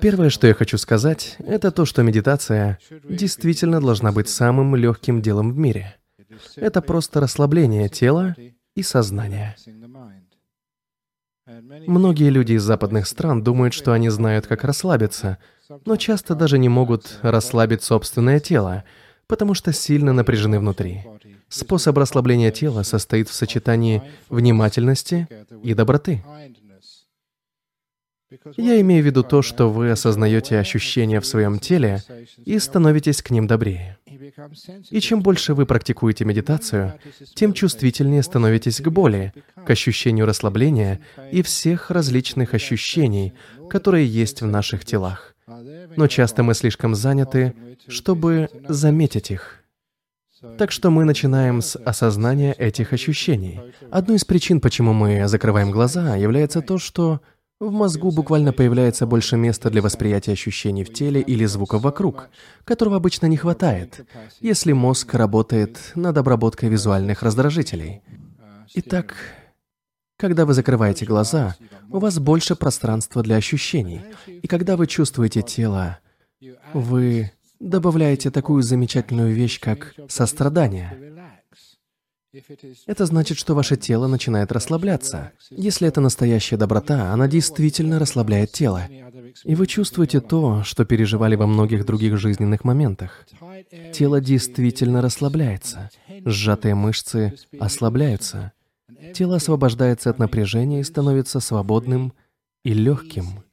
Первое, что я хочу сказать, это то, что медитация действительно должна быть самым легким делом в мире. Это просто расслабление тела и сознания. Многие люди из западных стран думают, что они знают, как расслабиться, но часто даже не могут расслабить собственное тело, потому что сильно напряжены внутри. Способ расслабления тела состоит в сочетании внимательности и доброты. Я имею в виду то, что вы осознаете ощущения в своем теле и становитесь к ним добрее. И чем больше вы практикуете медитацию, тем чувствительнее становитесь к боли, к ощущению расслабления и всех различных ощущений, которые есть в наших телах. Но часто мы слишком заняты, чтобы заметить их. Так что мы начинаем с осознания этих ощущений. Одной из причин, почему мы закрываем глаза, является то, что в мозгу буквально появляется больше места для восприятия ощущений в теле или звуков вокруг, которого обычно не хватает, если мозг работает над обработкой визуальных раздражителей. Итак, когда вы закрываете глаза, у вас больше пространства для ощущений, и когда вы чувствуете тело, вы добавляете такую замечательную вещь, как сострадание. Это значит, что ваше тело начинает расслабляться. Если это настоящая доброта, она действительно расслабляет тело. И вы чувствуете то, что переживали во многих других жизненных моментах. Тело действительно расслабляется. Сжатые мышцы ослабляются. Тело освобождается от напряжения и становится свободным и легким.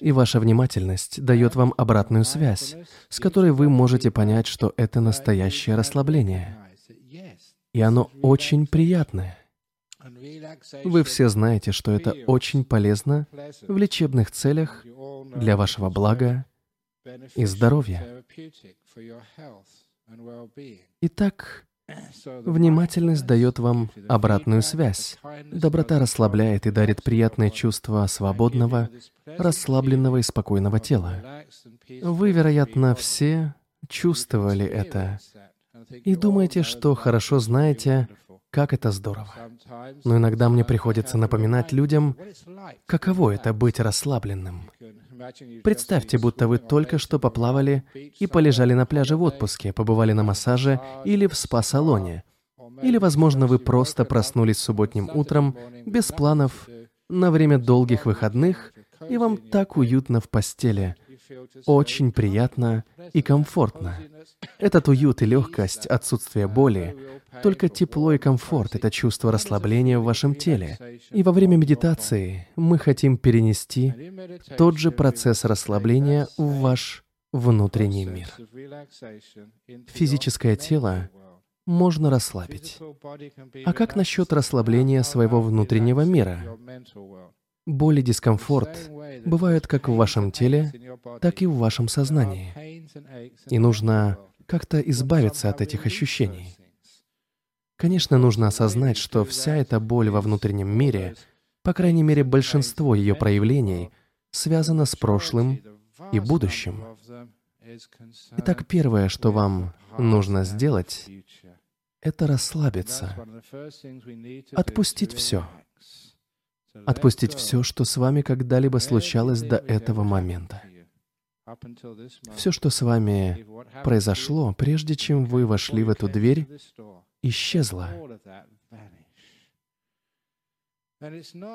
И ваша внимательность дает вам обратную связь, с которой вы можете понять, что это настоящее расслабление. И оно очень приятное. Вы все знаете, что это очень полезно в лечебных целях для вашего блага и здоровья. Итак, Внимательность дает вам обратную связь. Доброта расслабляет и дарит приятное чувство свободного, расслабленного и спокойного тела. Вы, вероятно, все чувствовали это и думаете, что хорошо знаете, как это здорово. Но иногда мне приходится напоминать людям, каково это быть расслабленным. Представьте, будто вы только что поплавали и полежали на пляже в отпуске, побывали на массаже или в спа-салоне. Или, возможно, вы просто проснулись субботним утром, без планов, на время долгих выходных, и вам так уютно в постели – очень приятно и комфортно. Этот уют и легкость, отсутствие боли, только тепло и комфорт — это чувство расслабления в вашем теле. И во время медитации мы хотим перенести тот же процесс расслабления в ваш внутренний мир. Физическое тело можно расслабить. А как насчет расслабления своего внутреннего мира? Боль и дискомфорт бывают как в вашем теле, так и в вашем сознании. И нужно как-то избавиться от этих ощущений. Конечно, нужно осознать, что вся эта боль во внутреннем мире, по крайней мере большинство ее проявлений, связано с прошлым и будущим. Итак, первое, что вам нужно сделать, это расслабиться, отпустить все — Отпустить все, что с вами когда-либо случалось до этого момента. Все, что с вами произошло, прежде чем вы вошли в эту дверь, исчезло.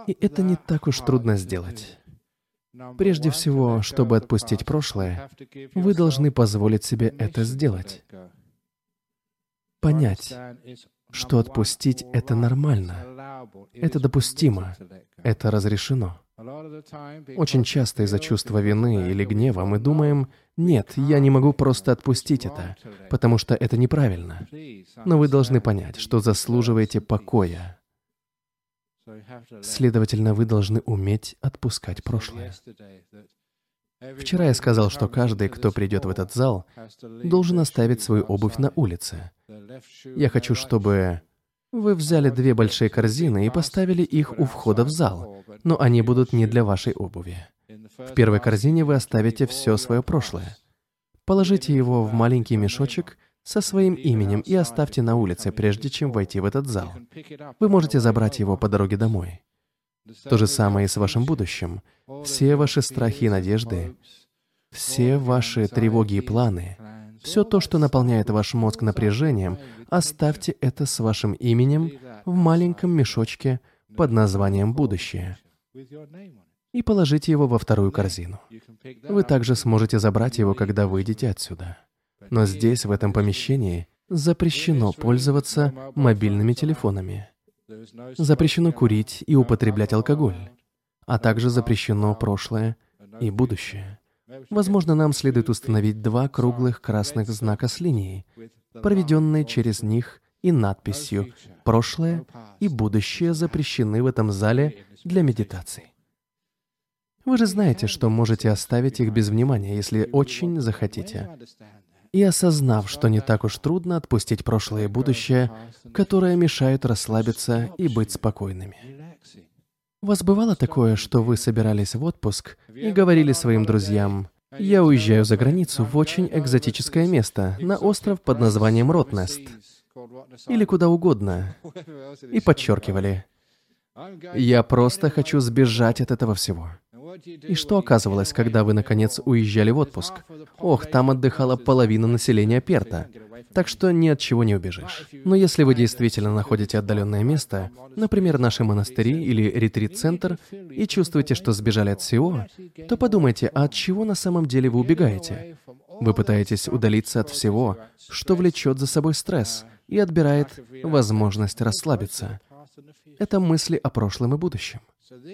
И это не так уж трудно сделать. Прежде всего, чтобы отпустить прошлое, вы должны позволить себе это сделать. Понять, что отпустить — это нормально, это допустимо, это разрешено. Очень часто из-за чувства вины или гнева мы думаем, нет, я не могу просто отпустить это, потому что это неправильно. Но вы должны понять, что заслуживаете покоя. Следовательно, вы должны уметь отпускать прошлое. Вчера я сказал, что каждый, кто придет в этот зал, должен оставить свою обувь на улице. Я хочу, чтобы вы взяли две большие корзины и поставили их у входа в зал, но они будут не для вашей обуви. В первой корзине вы оставите все свое прошлое. Положите его в маленький мешочек со своим именем и оставьте на улице, прежде чем войти в этот зал. Вы можете забрать его по дороге домой. То же самое и с вашим будущим. Все ваши страхи и надежды, все ваши тревоги и планы, все то, что наполняет ваш мозг напряжением, оставьте это с вашим именем в маленьком мешочке под названием «Будущее» и положите его во вторую корзину. Вы также сможете забрать его, когда выйдете отсюда. Но здесь, в этом помещении, запрещено пользоваться мобильными телефонами. Запрещено курить и употреблять алкоголь, а также запрещено прошлое и будущее. Возможно, нам следует установить два круглых красных знака с линией, проведенные через них и надписью «Прошлое и будущее запрещены в этом зале для медитации». Вы же знаете, что можете оставить их без внимания, если очень захотите. И осознав, что не так уж трудно отпустить прошлое и будущее, которые мешают расслабиться и быть спокойными. У вас бывало такое, что вы собирались в отпуск и говорили своим друзьям, «Я уезжаю за границу в очень экзотическое место, на остров под названием Ротнест, или куда угодно», и подчеркивали, «Я просто хочу сбежать от этого всего». И что оказывалось, когда вы, наконец, уезжали в отпуск? Ох, там отдыхала половина населения Перта. Так что ни от чего не убежишь. Но если вы действительно находите отдаленное место, например, наши монастыри или ретрит-центр, и чувствуете, что сбежали от всего, то подумайте, а от чего на самом деле вы убегаете? Вы пытаетесь удалиться от всего, что влечет за собой стресс и отбирает возможность расслабиться. Это мысли о прошлом и будущем.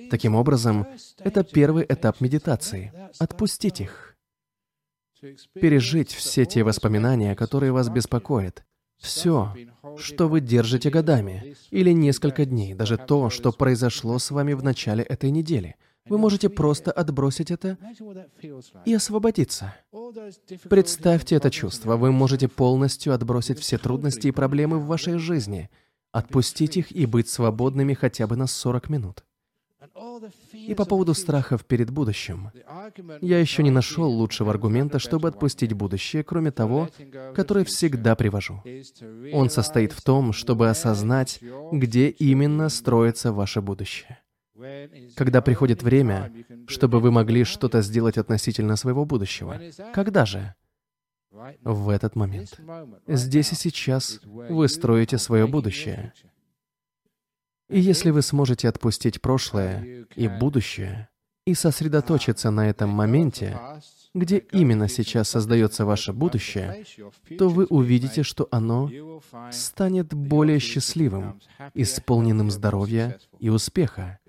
Таким образом, это первый этап медитации — отпустить их. Пережить все те воспоминания, которые вас беспокоят. Все, что вы держите годами, или несколько дней, даже то, что произошло с вами в начале этой недели. Вы можете просто отбросить это и освободиться. Представьте это чувство. Вы можете полностью отбросить все трудности и проблемы в вашей жизни, отпустить их и быть свободными хотя бы на 40 минут. И по поводу страхов перед будущим. Я еще не нашел лучшего аргумента, чтобы отпустить будущее, кроме того, который всегда привожу. Он состоит в том, чтобы осознать, где именно строится ваше будущее. Когда приходит время, чтобы вы могли что-то сделать относительно своего будущего. Когда же? В этот момент. Здесь и сейчас вы строите свое будущее. И если вы сможете отпустить прошлое и будущее и сосредоточиться на этом моменте, где именно сейчас создается ваше будущее, то вы увидите, что оно станет более счастливым, исполненным здоровья и успеха.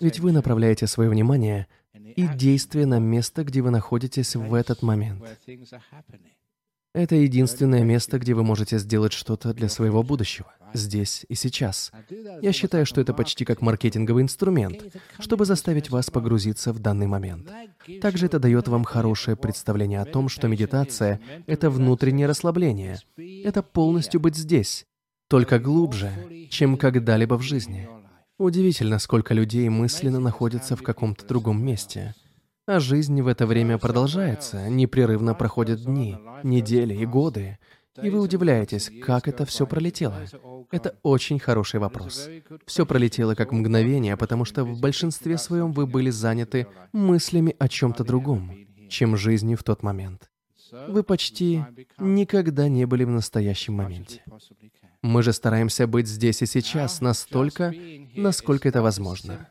Ведь вы направляете свое внимание и действие на место, где вы находитесь в этот момент. Это единственное место, где вы можете сделать что-то для своего будущего, здесь и сейчас. Я считаю, что это почти как маркетинговый инструмент, чтобы заставить вас погрузиться в данный момент. Также это дает вам хорошее представление о том, что медитация — это внутреннее расслабление. Это полностью быть здесь, только глубже, чем когда-либо в жизни. Удивительно, сколько людей мысленно находятся в каком-то другом месте — а жизнь в это время продолжается, непрерывно проходят дни, недели и годы. И вы удивляетесь, как это все пролетело. Это очень хороший вопрос. Все пролетело как мгновение, потому что в большинстве своем вы были заняты мыслями о чем-то другом, чем жизнью в тот момент. Вы почти никогда не были в настоящем моменте. Мы же стараемся быть здесь и сейчас настолько, насколько это возможно.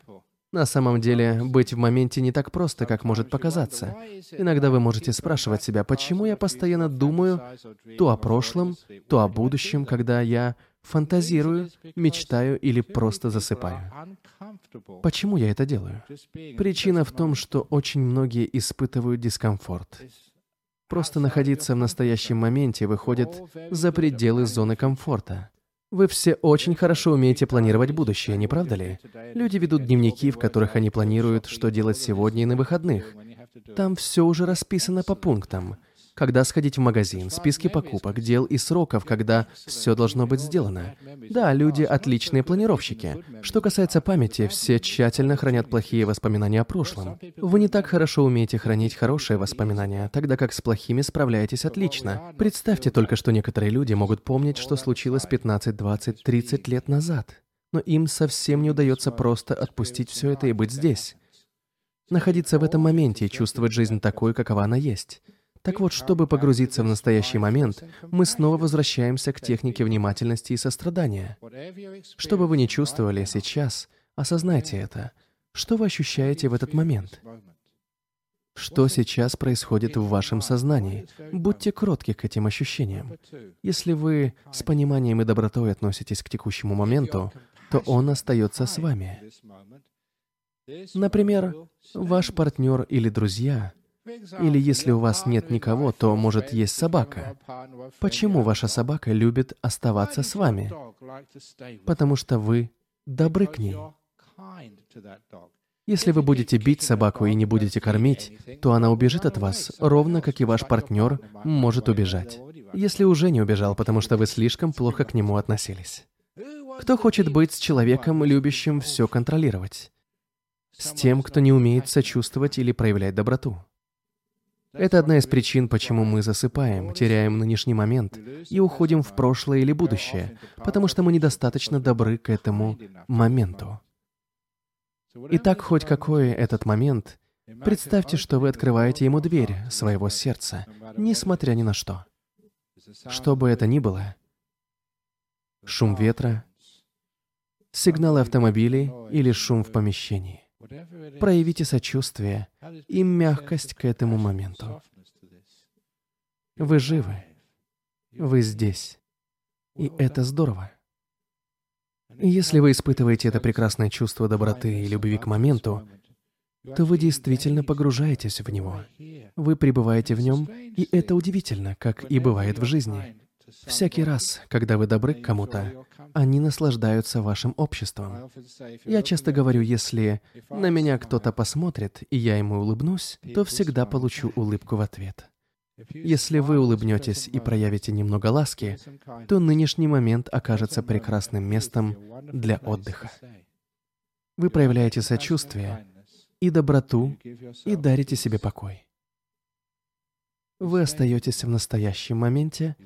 На самом деле, быть в моменте не так просто, как может показаться. Иногда вы можете спрашивать себя, почему я постоянно думаю то о прошлом, то о будущем, когда я фантазирую, мечтаю или просто засыпаю. Почему я это делаю? Причина в том, что очень многие испытывают дискомфорт. Просто находиться в настоящем моменте выходит за пределы зоны комфорта. Вы все очень хорошо умеете планировать будущее, не правда ли? Люди ведут дневники, в которых они планируют, что делать сегодня и на выходных. Там все уже расписано по пунктам когда сходить в магазин, списки покупок, дел и сроков, когда все должно быть сделано. Да, люди отличные планировщики. Что касается памяти, все тщательно хранят плохие воспоминания о прошлом. Вы не так хорошо умеете хранить хорошие воспоминания, тогда как с плохими справляетесь отлично. Представьте только, что некоторые люди могут помнить, что случилось 15, 20, 30 лет назад. но им совсем не удается просто отпустить все это и быть здесь. Находиться в этом моменте и чувствовать жизнь такой, какова она есть. Так вот, чтобы погрузиться в настоящий момент, мы снова возвращаемся к технике внимательности и сострадания. Что бы вы ни чувствовали сейчас, осознайте это. Что вы ощущаете в этот момент? Что сейчас происходит в вашем сознании? Будьте кротки к этим ощущениям. Если вы с пониманием и добротой относитесь к текущему моменту, то он остается с вами. Например, ваш партнер или друзья, или если у вас нет никого, то, может, есть собака. Почему ваша собака любит оставаться с вами? Потому что вы добры к ней. Если вы будете бить собаку и не будете кормить, то она убежит от вас, ровно как и ваш партнер может убежать. Если уже не убежал, потому что вы слишком плохо к нему относились. Кто хочет быть с человеком, любящим все контролировать? С тем, кто не умеет сочувствовать или проявлять доброту. Это одна из причин, почему мы засыпаем, теряем нынешний момент и уходим в прошлое или будущее, потому что мы недостаточно добры к этому моменту. Итак, хоть какой этот момент, представьте, что вы открываете ему дверь своего сердца, несмотря ни на что. Что бы это ни было, шум ветра, сигналы автомобилей или шум в помещении. Проявите сочувствие и мягкость к этому моменту. Вы живы. Вы здесь. И это здорово. Если вы испытываете это прекрасное чувство доброты и любви к моменту, то вы действительно погружаетесь в него. Вы пребываете в нем, и это удивительно, как и бывает в жизни. Всякий раз, когда вы добры к кому-то, они наслаждаются вашим обществом. Я часто говорю, если на меня кто-то посмотрит, и я ему улыбнусь, то всегда получу улыбку в ответ. Если вы улыбнетесь и проявите немного ласки, то нынешний момент окажется прекрасным местом для отдыха. Вы проявляете сочувствие и доброту и дарите себе покой. Вы остаетесь в настоящем моменте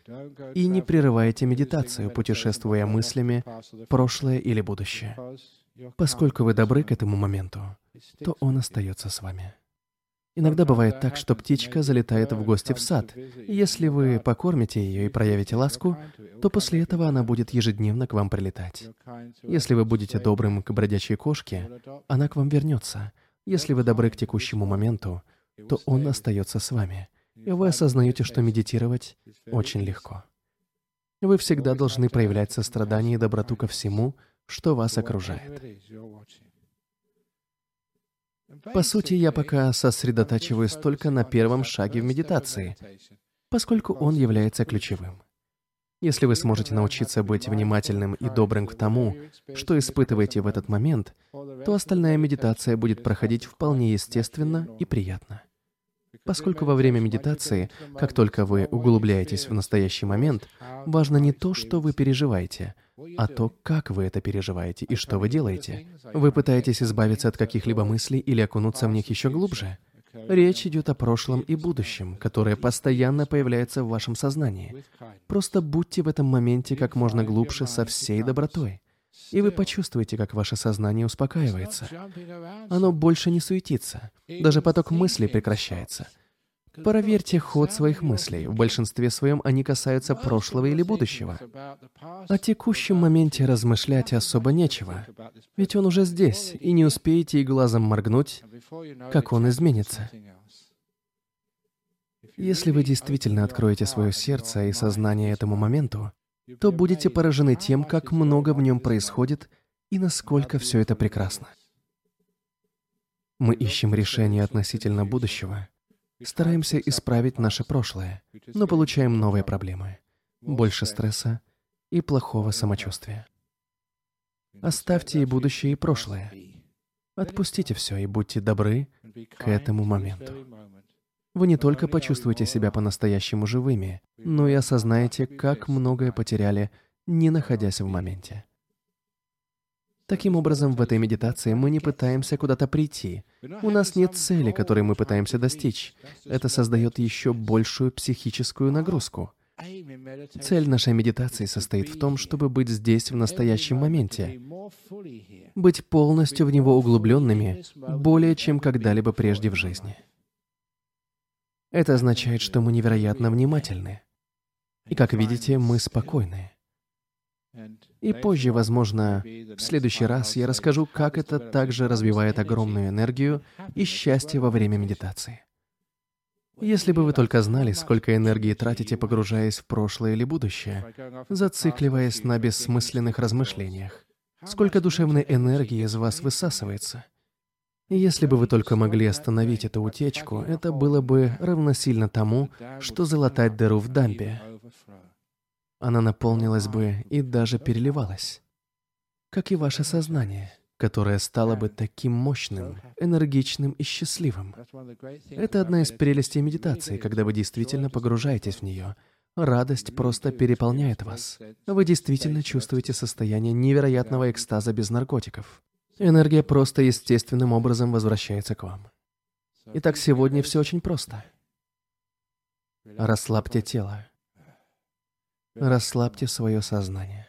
и не прерываете медитацию, путешествуя мыслями прошлое или будущее. Поскольку вы добры к этому моменту, то он остается с вами. Иногда бывает так, что птичка залетает в гости в сад. Если вы покормите ее и проявите ласку, то после этого она будет ежедневно к вам прилетать. Если вы будете добрым к бродячей кошке, она к вам вернется. Если вы добры к текущему моменту, то он остается с вами. И вы осознаете, что медитировать очень легко. Вы всегда должны проявлять сострадание и доброту ко всему, что вас окружает. По сути, я пока сосредотачиваюсь только на первом шаге в медитации, поскольку он является ключевым. Если вы сможете научиться быть внимательным и добрым к тому, что испытываете в этот момент, то остальная медитация будет проходить вполне естественно и приятно. Поскольку во время медитации, как только вы углубляетесь в настоящий момент, важно не то, что вы переживаете, а то, как вы это переживаете и что вы делаете. Вы пытаетесь избавиться от каких-либо мыслей или окунуться в них еще глубже. Речь идет о прошлом и будущем, которое постоянно появляется в вашем сознании. Просто будьте в этом моменте как можно глубже со всей добротой. И вы почувствуете, как ваше сознание успокаивается. Оно больше не суетится. Даже поток мыслей прекращается. Проверьте ход своих мыслей. В большинстве своем они касаются прошлого или будущего. О текущем моменте размышлять особо нечего. Ведь он уже здесь, и не успеете и глазом моргнуть, как он изменится. Если вы действительно откроете свое сердце и сознание этому моменту, то будете поражены тем, как много в нем происходит и насколько все это прекрасно. Мы ищем решение относительно будущего, стараемся исправить наше прошлое, но получаем новые проблемы, больше стресса и плохого самочувствия. Оставьте и будущее, и прошлое. Отпустите все и будьте добры к этому моменту вы не только почувствуете себя по-настоящему живыми, но и осознаете, как многое потеряли, не находясь в моменте. Таким образом, в этой медитации мы не пытаемся куда-то прийти. У нас нет цели, которой мы пытаемся достичь. Это создает еще большую психическую нагрузку. Цель нашей медитации состоит в том, чтобы быть здесь в настоящем моменте, быть полностью в него углубленными более чем когда-либо прежде в жизни. Это означает, что мы невероятно внимательны. И, как видите, мы спокойны. И позже, возможно, в следующий раз я расскажу, как это также развивает огромную энергию и счастье во время медитации. Если бы вы только знали, сколько энергии тратите, погружаясь в прошлое или будущее, зацикливаясь на бессмысленных размышлениях, сколько душевной энергии из вас высасывается. Если бы вы только могли остановить эту утечку, это было бы равносильно тому, что залатать дыру в дамбе. Она наполнилась бы и даже переливалась. Как и ваше сознание которое стало бы таким мощным, энергичным и счастливым. Это одна из прелестей медитации, когда вы действительно погружаетесь в нее. Радость просто переполняет вас. Вы действительно чувствуете состояние невероятного экстаза без наркотиков. Энергия просто естественным образом возвращается к вам. Итак, сегодня все очень просто. Расслабьте тело. Расслабьте свое сознание.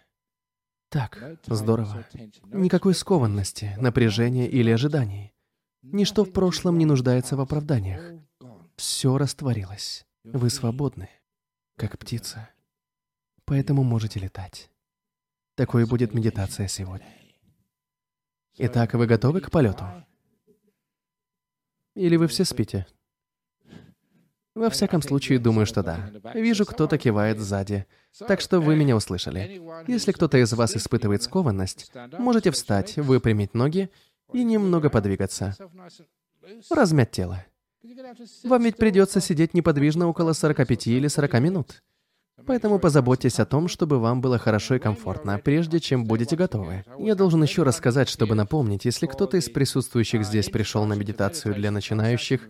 Так, здорово. Никакой скованности, напряжения или ожиданий. Ничто в прошлом не нуждается в оправданиях. Все растворилось. Вы свободны, как птица. Поэтому можете летать. Такой будет медитация сегодня. Итак, вы готовы к полету? Или вы все спите? Во всяком случае, думаю, что да. Вижу, кто-то кивает сзади. Так что вы меня услышали. Если кто-то из вас испытывает скованность, можете встать, выпрямить ноги и немного подвигаться. Размять тело. Вам ведь придется сидеть неподвижно около 45 или 40 минут. Поэтому позаботьтесь о том, чтобы вам было хорошо и комфортно, прежде чем будете готовы. Я должен еще раз сказать, чтобы напомнить, если кто-то из присутствующих здесь пришел на медитацию для начинающих,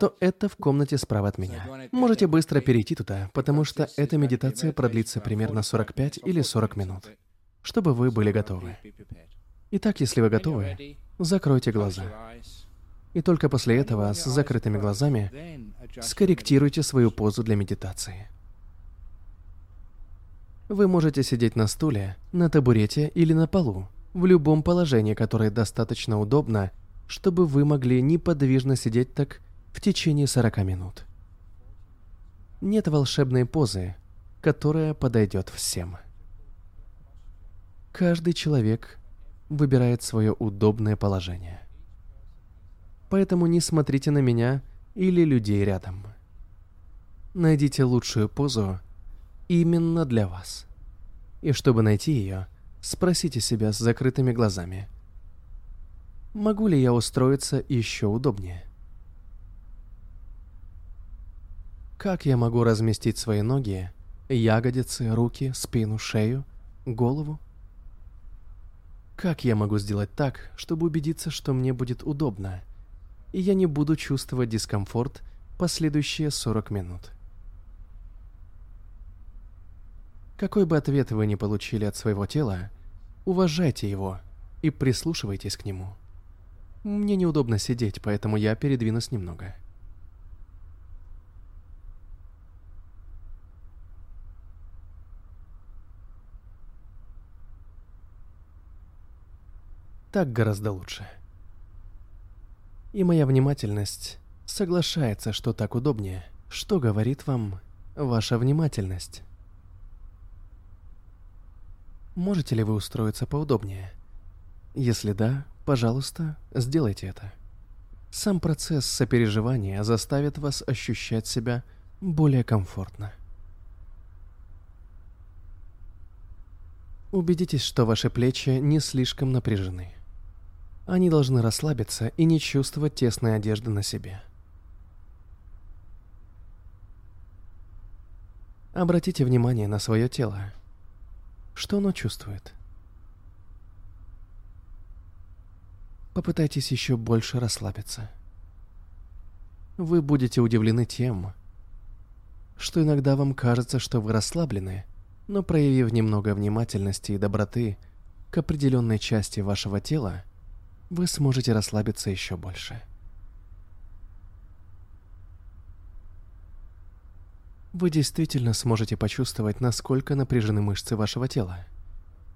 то это в комнате справа от меня. Можете быстро перейти туда, потому что эта медитация продлится примерно 45 или 40 минут, чтобы вы были готовы. Итак, если вы готовы, закройте глаза. И только после этого, с закрытыми глазами, скорректируйте свою позу для медитации. Вы можете сидеть на стуле, на табурете или на полу, в любом положении, которое достаточно удобно, чтобы вы могли неподвижно сидеть так в течение 40 минут. Нет волшебной позы, которая подойдет всем. Каждый человек выбирает свое удобное положение. Поэтому не смотрите на меня или людей рядом. Найдите лучшую позу именно для вас. И чтобы найти ее, спросите себя с закрытыми глазами. Могу ли я устроиться еще удобнее? Как я могу разместить свои ноги, ягодицы, руки, спину, шею, голову? Как я могу сделать так, чтобы убедиться, что мне будет удобно, и я не буду чувствовать дискомфорт последующие 40 минут? Какой бы ответ вы ни получили от своего тела, уважайте его и прислушивайтесь к нему. Мне неудобно сидеть, поэтому я передвинусь немного. Так гораздо лучше. И моя внимательность соглашается, что так удобнее. Что говорит вам ваша внимательность? Можете ли вы устроиться поудобнее? Если да, пожалуйста, сделайте это. Сам процесс сопереживания заставит вас ощущать себя более комфортно. Убедитесь, что ваши плечи не слишком напряжены. Они должны расслабиться и не чувствовать тесной одежды на себе. Обратите внимание на свое тело. Что оно чувствует? Попытайтесь еще больше расслабиться. Вы будете удивлены тем, что иногда вам кажется, что вы расслаблены, но проявив немного внимательности и доброты к определенной части вашего тела, вы сможете расслабиться еще больше. Вы действительно сможете почувствовать, насколько напряжены мышцы вашего тела.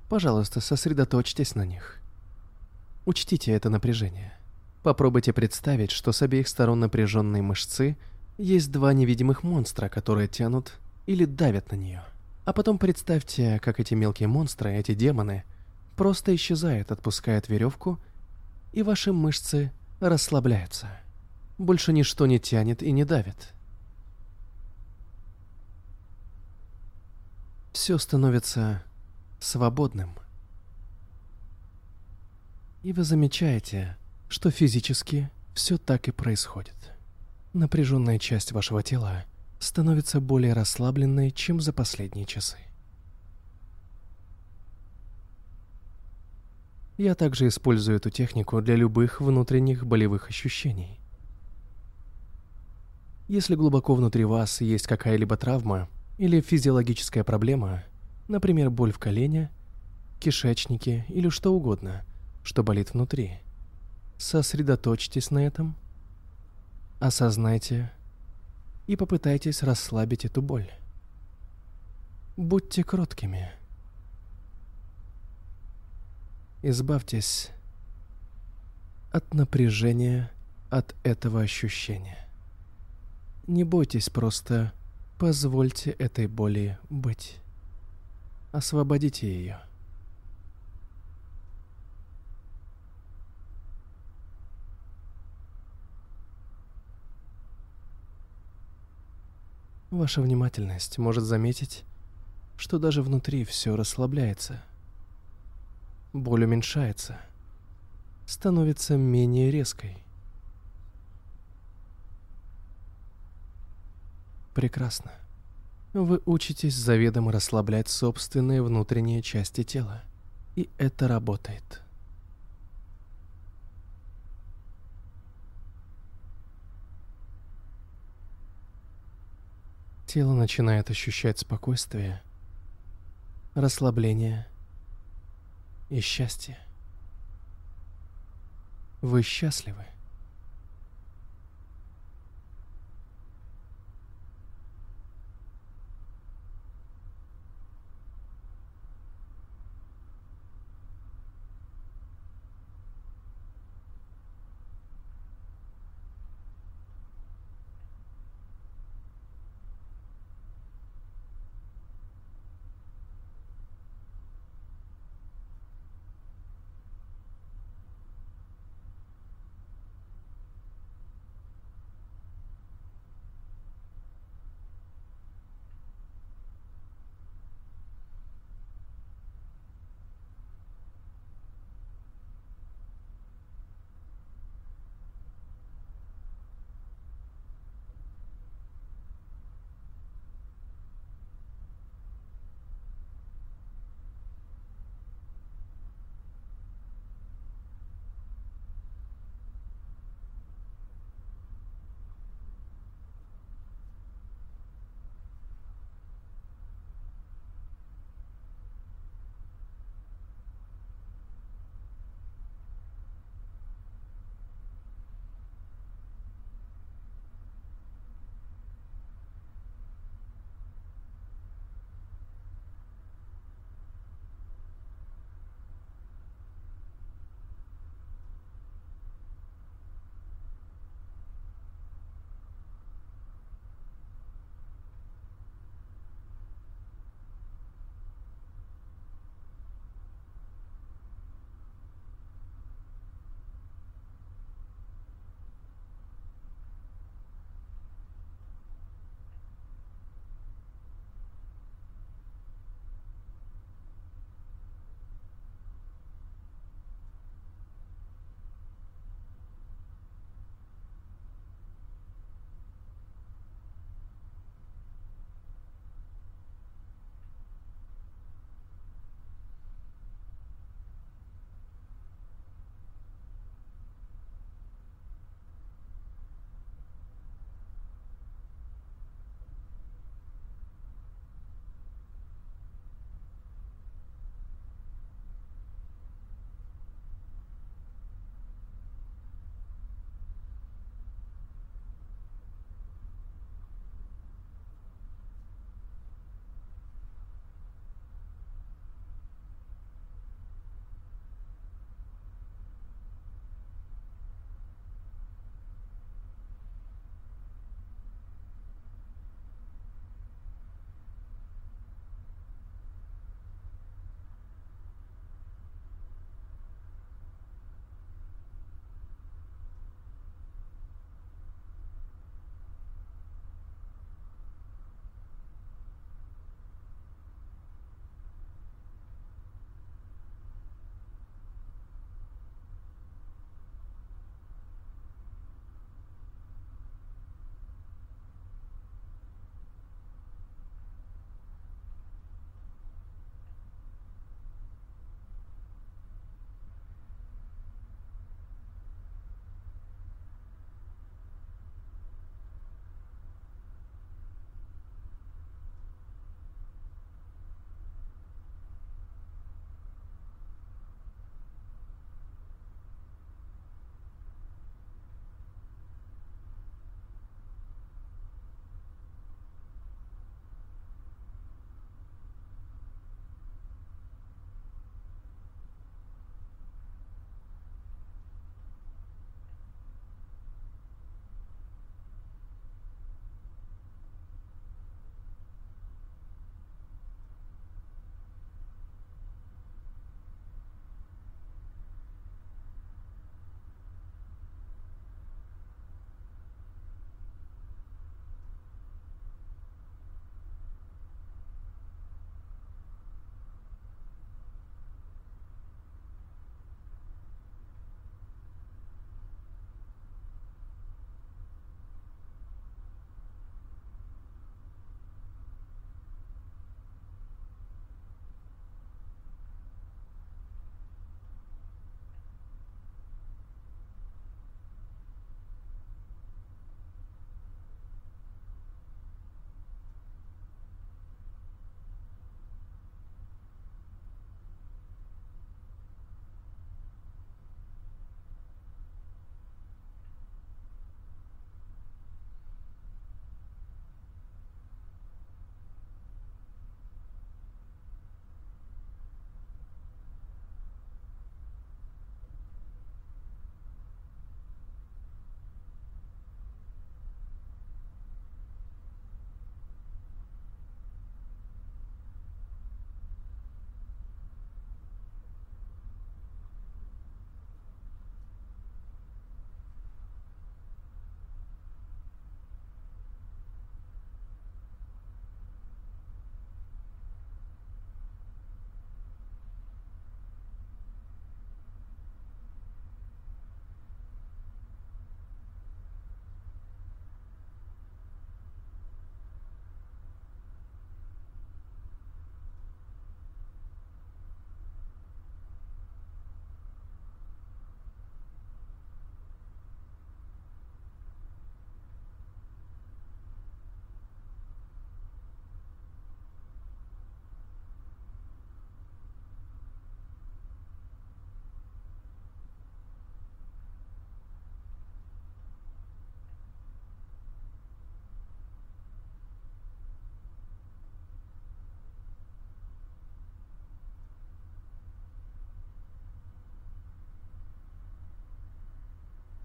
Пожалуйста, сосредоточьтесь на них. Учтите это напряжение. Попробуйте представить, что с обеих сторон напряженной мышцы есть два невидимых монстра, которые тянут или давят на нее. А потом представьте, как эти мелкие монстры, эти демоны, просто исчезают, отпускают веревку, и ваши мышцы расслабляются. Больше ничто не тянет и не давит. Все становится свободным. И вы замечаете, что физически все так и происходит. Напряженная часть вашего тела становится более расслабленной, чем за последние часы. Я также использую эту технику для любых внутренних болевых ощущений. Если глубоко внутри вас есть какая-либо травма или физиологическая проблема, например, боль в колене, кишечнике или что угодно, что болит внутри, сосредоточьтесь на этом, осознайте и попытайтесь расслабить эту боль. Будьте кроткими. Избавьтесь от напряжения от этого ощущения. Не бойтесь, просто позвольте этой боли быть. Освободите ее. Ваша внимательность может заметить, что даже внутри все расслабляется. Боль уменьшается, становится менее резкой. Прекрасно. Вы учитесь заведомо расслаблять собственные внутренние части тела. И это работает. Тело начинает ощущать спокойствие, расслабление и счастье. Вы счастливы.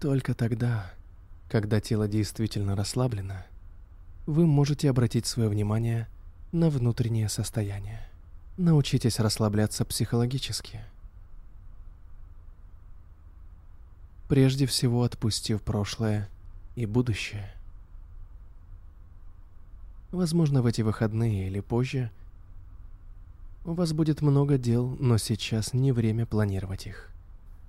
Только тогда, когда тело действительно расслаблено, вы можете обратить свое внимание на внутреннее состояние. Научитесь расслабляться психологически. Прежде всего отпустив прошлое и будущее. Возможно, в эти выходные или позже у вас будет много дел, но сейчас не время планировать их.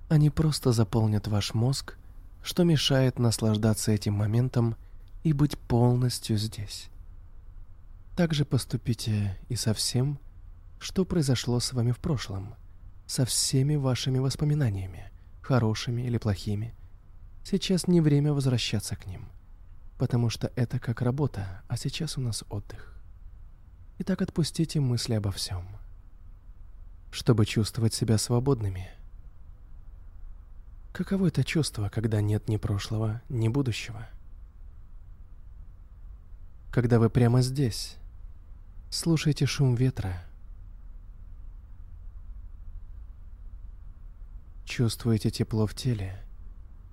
Они просто заполнят ваш мозг что мешает наслаждаться этим моментом и быть полностью здесь. Также поступите и со всем, что произошло с вами в прошлом, со всеми вашими воспоминаниями, хорошими или плохими. Сейчас не время возвращаться к ним, потому что это как работа, а сейчас у нас отдых. Итак, отпустите мысли обо всем. Чтобы чувствовать себя свободными – Каково это чувство, когда нет ни прошлого, ни будущего? Когда вы прямо здесь, слушаете шум ветра, чувствуете тепло в теле,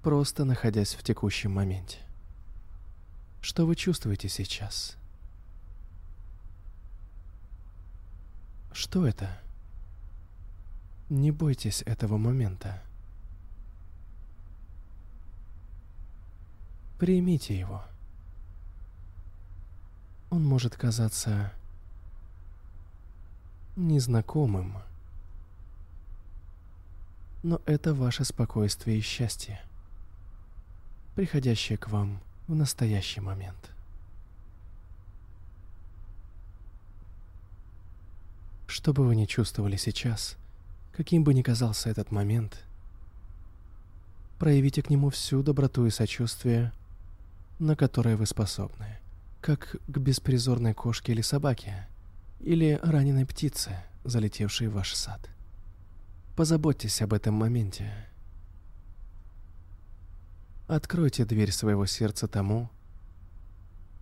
просто находясь в текущем моменте. Что вы чувствуете сейчас? Что это? Не бойтесь этого момента. Примите его. Он может казаться незнакомым, но это ваше спокойствие и счастье, приходящее к вам в настоящий момент. Что бы вы ни чувствовали сейчас, каким бы ни казался этот момент, проявите к нему всю доброту и сочувствие, на которое вы способны, как к беспризорной кошке или собаке, или раненой птице, залетевшей в ваш сад. Позаботьтесь об этом моменте. Откройте дверь своего сердца тому,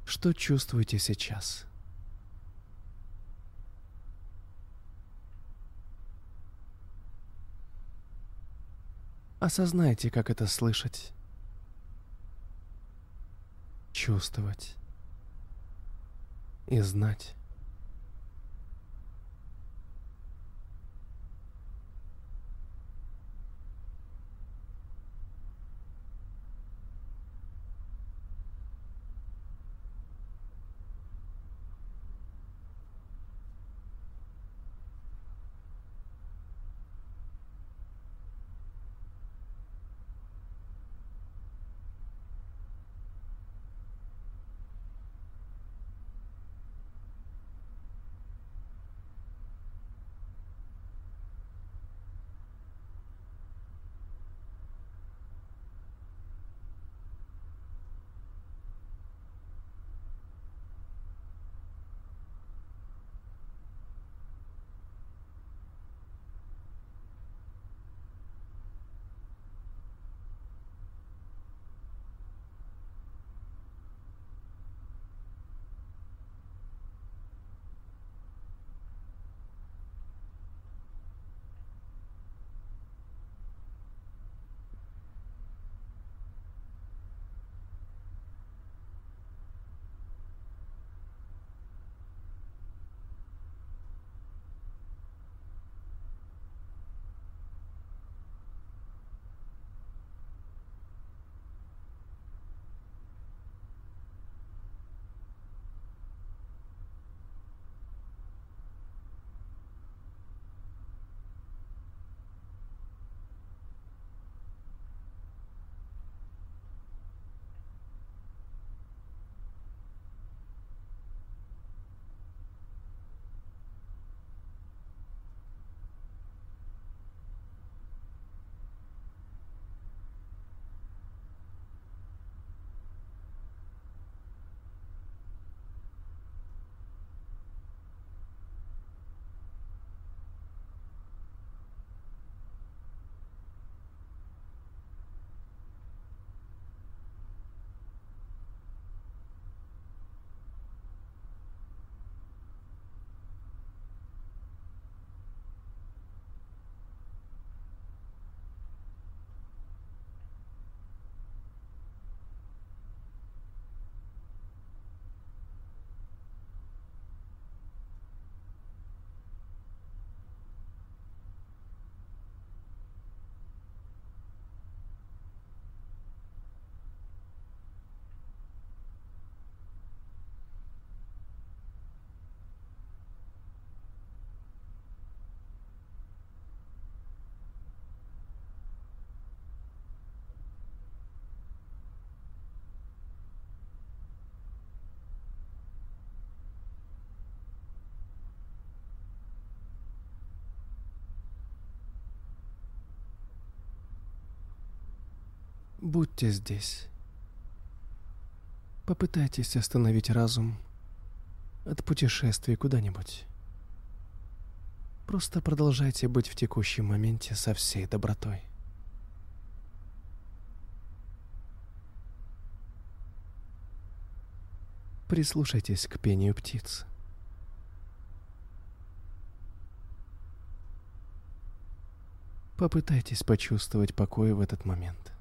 что чувствуете сейчас. Осознайте, как это слышать чувствовать и знать. Будьте здесь. Попытайтесь остановить разум от путешествия куда-нибудь. Просто продолжайте быть в текущем моменте со всей добротой. Прислушайтесь к пению птиц. Попытайтесь почувствовать покой в этот момент.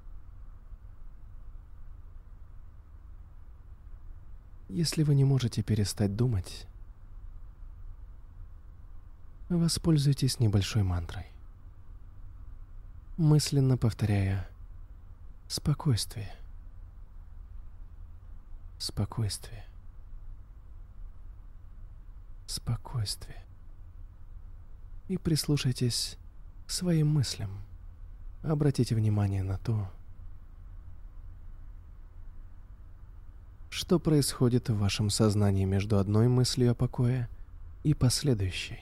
Если вы не можете перестать думать, воспользуйтесь небольшой мантрой, мысленно повторяя «спокойствие, спокойствие, спокойствие». И прислушайтесь к своим мыслям. Обратите внимание на то, что происходит в вашем сознании между одной мыслью о покое и последующей.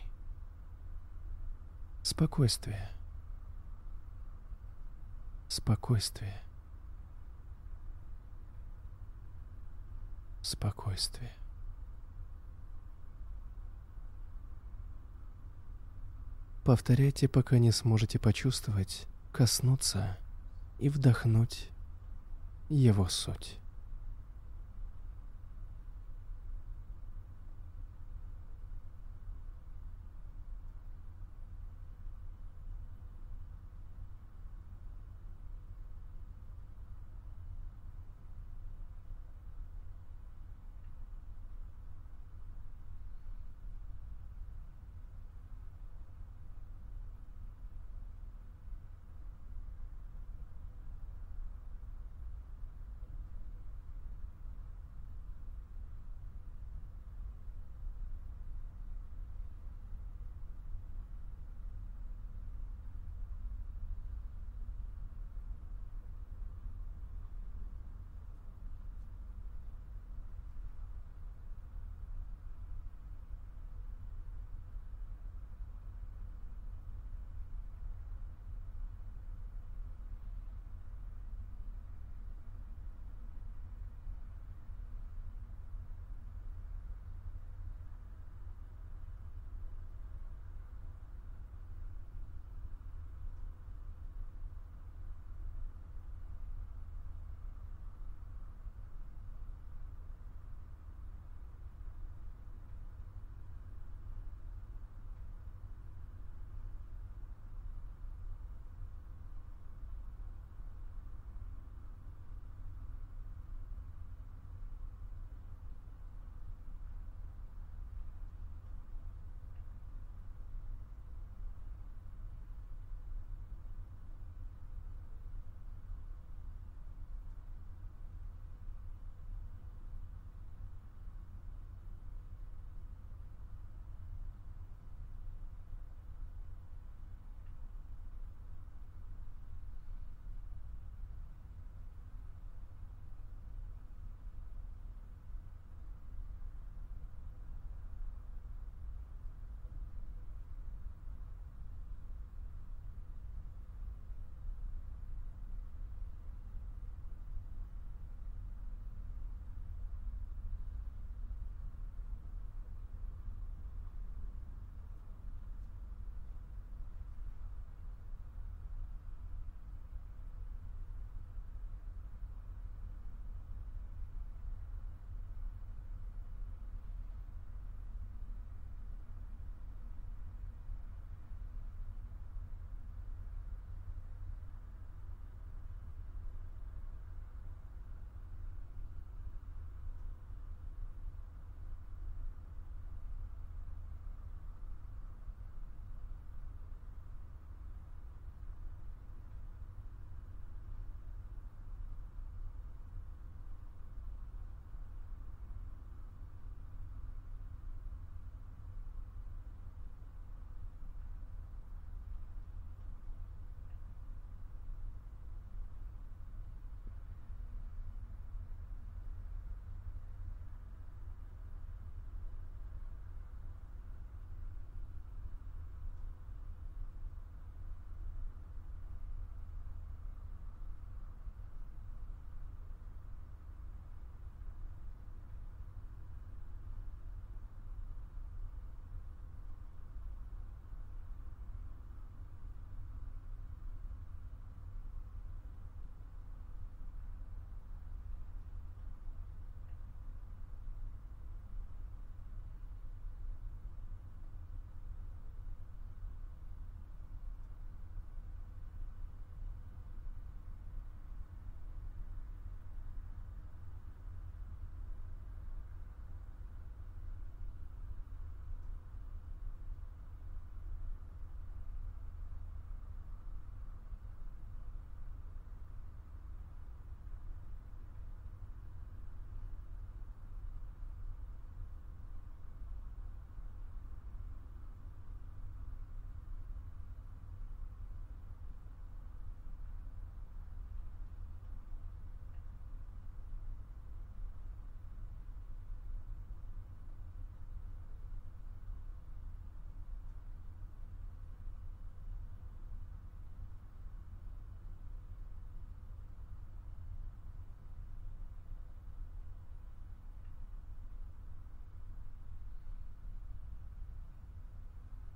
Спокойствие. Спокойствие. Спокойствие. Повторяйте, пока не сможете почувствовать, коснуться и вдохнуть его суть.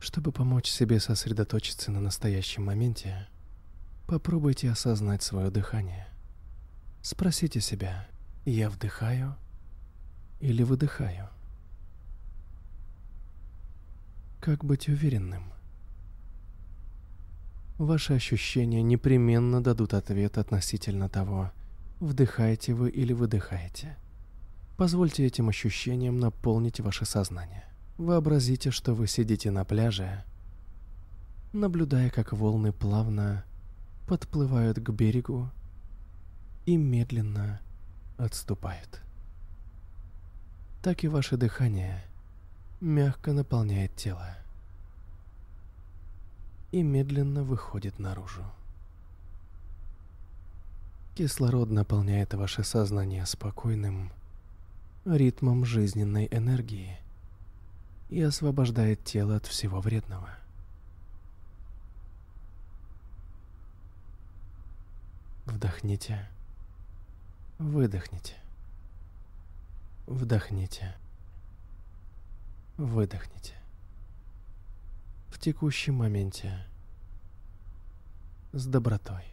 Чтобы помочь себе сосредоточиться на настоящем моменте, попробуйте осознать свое дыхание. Спросите себя, я вдыхаю или выдыхаю? Как быть уверенным? Ваши ощущения непременно дадут ответ относительно того, вдыхаете вы или выдыхаете. Позвольте этим ощущениям наполнить ваше сознание. Вообразите, что вы сидите на пляже, наблюдая, как волны плавно подплывают к берегу и медленно отступают. Так и ваше дыхание мягко наполняет тело и медленно выходит наружу. Кислород наполняет ваше сознание спокойным ритмом жизненной энергии – и освобождает тело от всего вредного. Вдохните. Выдохните. Вдохните. Выдохните. В текущем моменте. С добротой.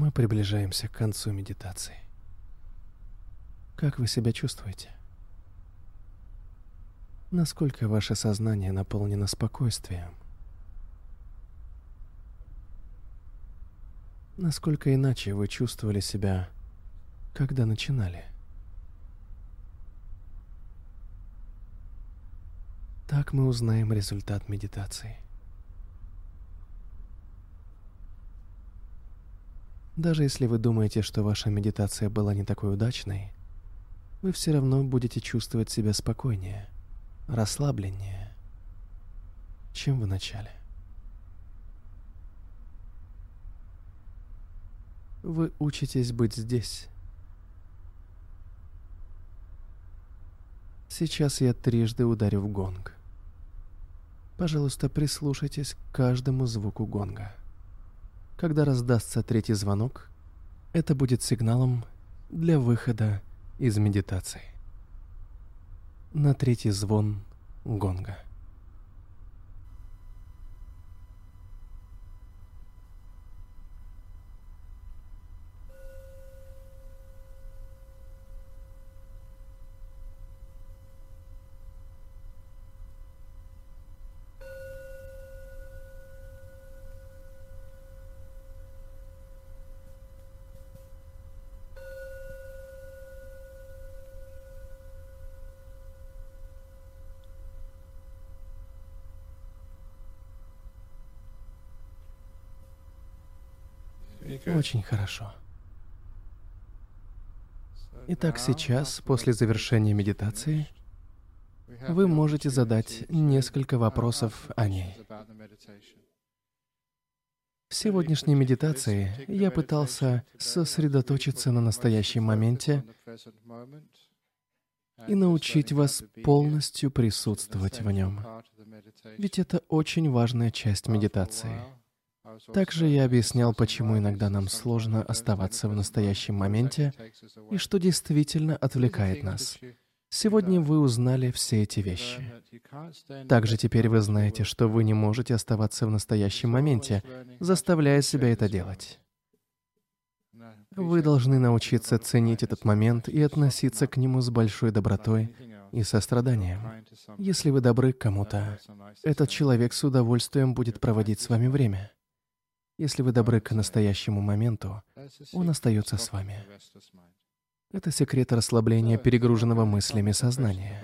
Мы приближаемся к концу медитации. Как вы себя чувствуете? Насколько ваше сознание наполнено спокойствием? Насколько иначе вы чувствовали себя, когда начинали? Так мы узнаем результат медитации. Даже если вы думаете, что ваша медитация была не такой удачной, вы все равно будете чувствовать себя спокойнее, расслабленнее, чем в начале. Вы учитесь быть здесь. Сейчас я трижды ударю в гонг. Пожалуйста, прислушайтесь к каждому звуку гонга. Когда раздастся третий звонок, это будет сигналом для выхода из медитации. На третий звон гонга. Очень хорошо. Итак, сейчас, после завершения медитации, вы можете задать несколько вопросов о ней. В сегодняшней медитации я пытался сосредоточиться на настоящем моменте и научить вас полностью присутствовать в нем. Ведь это очень важная часть медитации. Также я объяснял, почему иногда нам сложно оставаться в настоящем моменте и что действительно отвлекает нас. Сегодня вы узнали все эти вещи. Также теперь вы знаете, что вы не можете оставаться в настоящем моменте, заставляя себя это делать. Вы должны научиться ценить этот момент и относиться к нему с большой добротой и состраданием. Если вы добры к кому-то, этот человек с удовольствием будет проводить с вами время. Если вы добры к настоящему моменту, он остается с вами. Это секрет расслабления перегруженного мыслями сознания.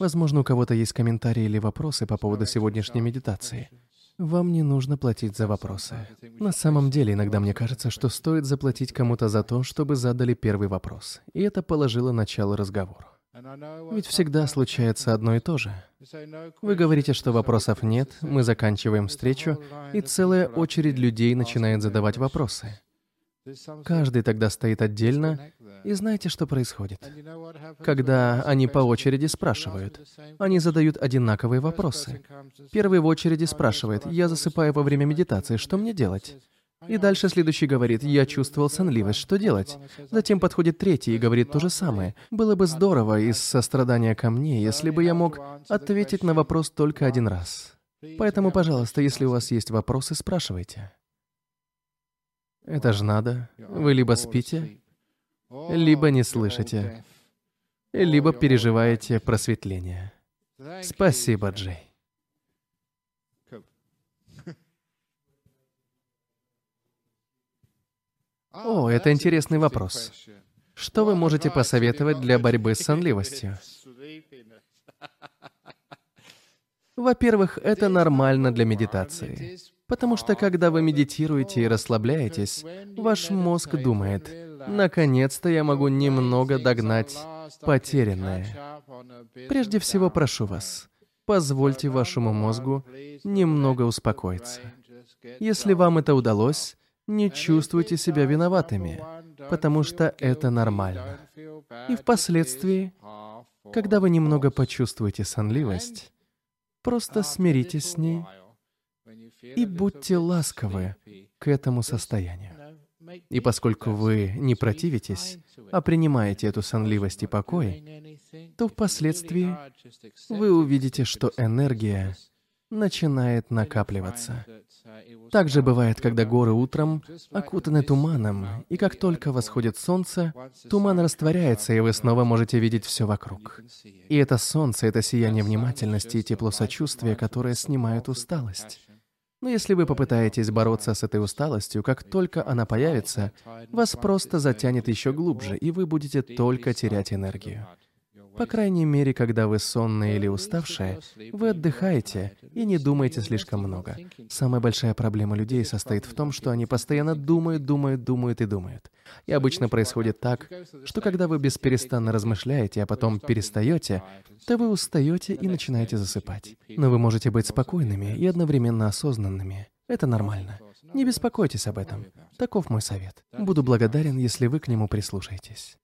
Возможно, у кого-то есть комментарии или вопросы по поводу сегодняшней медитации. Вам не нужно платить за вопросы. На самом деле, иногда мне кажется, что стоит заплатить кому-то за то, чтобы задали первый вопрос. И это положило начало разговору. Ведь всегда случается одно и то же. Вы говорите, что вопросов нет, мы заканчиваем встречу, и целая очередь людей начинает задавать вопросы. Каждый тогда стоит отдельно, и знаете, что происходит? Когда они по очереди спрашивают, они задают одинаковые вопросы. Первый в очереди спрашивает, «Я засыпаю во время медитации, что мне делать?» И дальше следующий говорит, я чувствовал сонливость, что делать? Затем подходит третий и говорит то же самое. Было бы здорово из сострадания ко мне, если бы я мог ответить на вопрос только один раз. Поэтому, пожалуйста, если у вас есть вопросы, спрашивайте. Это же надо. Вы либо спите, либо не слышите, либо переживаете просветление. Спасибо, Джей. О, это интересный вопрос. Что вы можете посоветовать для борьбы с сонливостью? Во-первых, это нормально для медитации. Потому что когда вы медитируете и расслабляетесь, ваш мозг думает, наконец-то я могу немного догнать потерянное. Прежде всего прошу вас, позвольте вашему мозгу немного успокоиться. Если вам это удалось, не чувствуйте себя виноватыми, потому что это нормально. И впоследствии, когда вы немного почувствуете сонливость, просто смиритесь с ней и будьте ласковы к этому состоянию. И поскольку вы не противитесь, а принимаете эту сонливость и покой, то впоследствии вы увидите, что энергия начинает накапливаться. Также бывает, когда горы утром окутаны туманом, и как только восходит солнце, туман растворяется, и вы снова можете видеть все вокруг. И это солнце, это сияние внимательности и тепло сочувствия, которое снимает усталость. Но если вы попытаетесь бороться с этой усталостью, как только она появится, вас просто затянет еще глубже, и вы будете только терять энергию. По крайней мере, когда вы сонные или уставшие, вы отдыхаете и не думаете слишком много. Самая большая проблема людей состоит в том, что они постоянно думают, думают, думают и думают. И обычно происходит так, что когда вы бесперестанно размышляете, а потом перестаете, то вы устаете и начинаете засыпать. Но вы можете быть спокойными и одновременно осознанными. Это нормально. Не беспокойтесь об этом. Таков мой совет. Буду благодарен, если вы к нему прислушаетесь.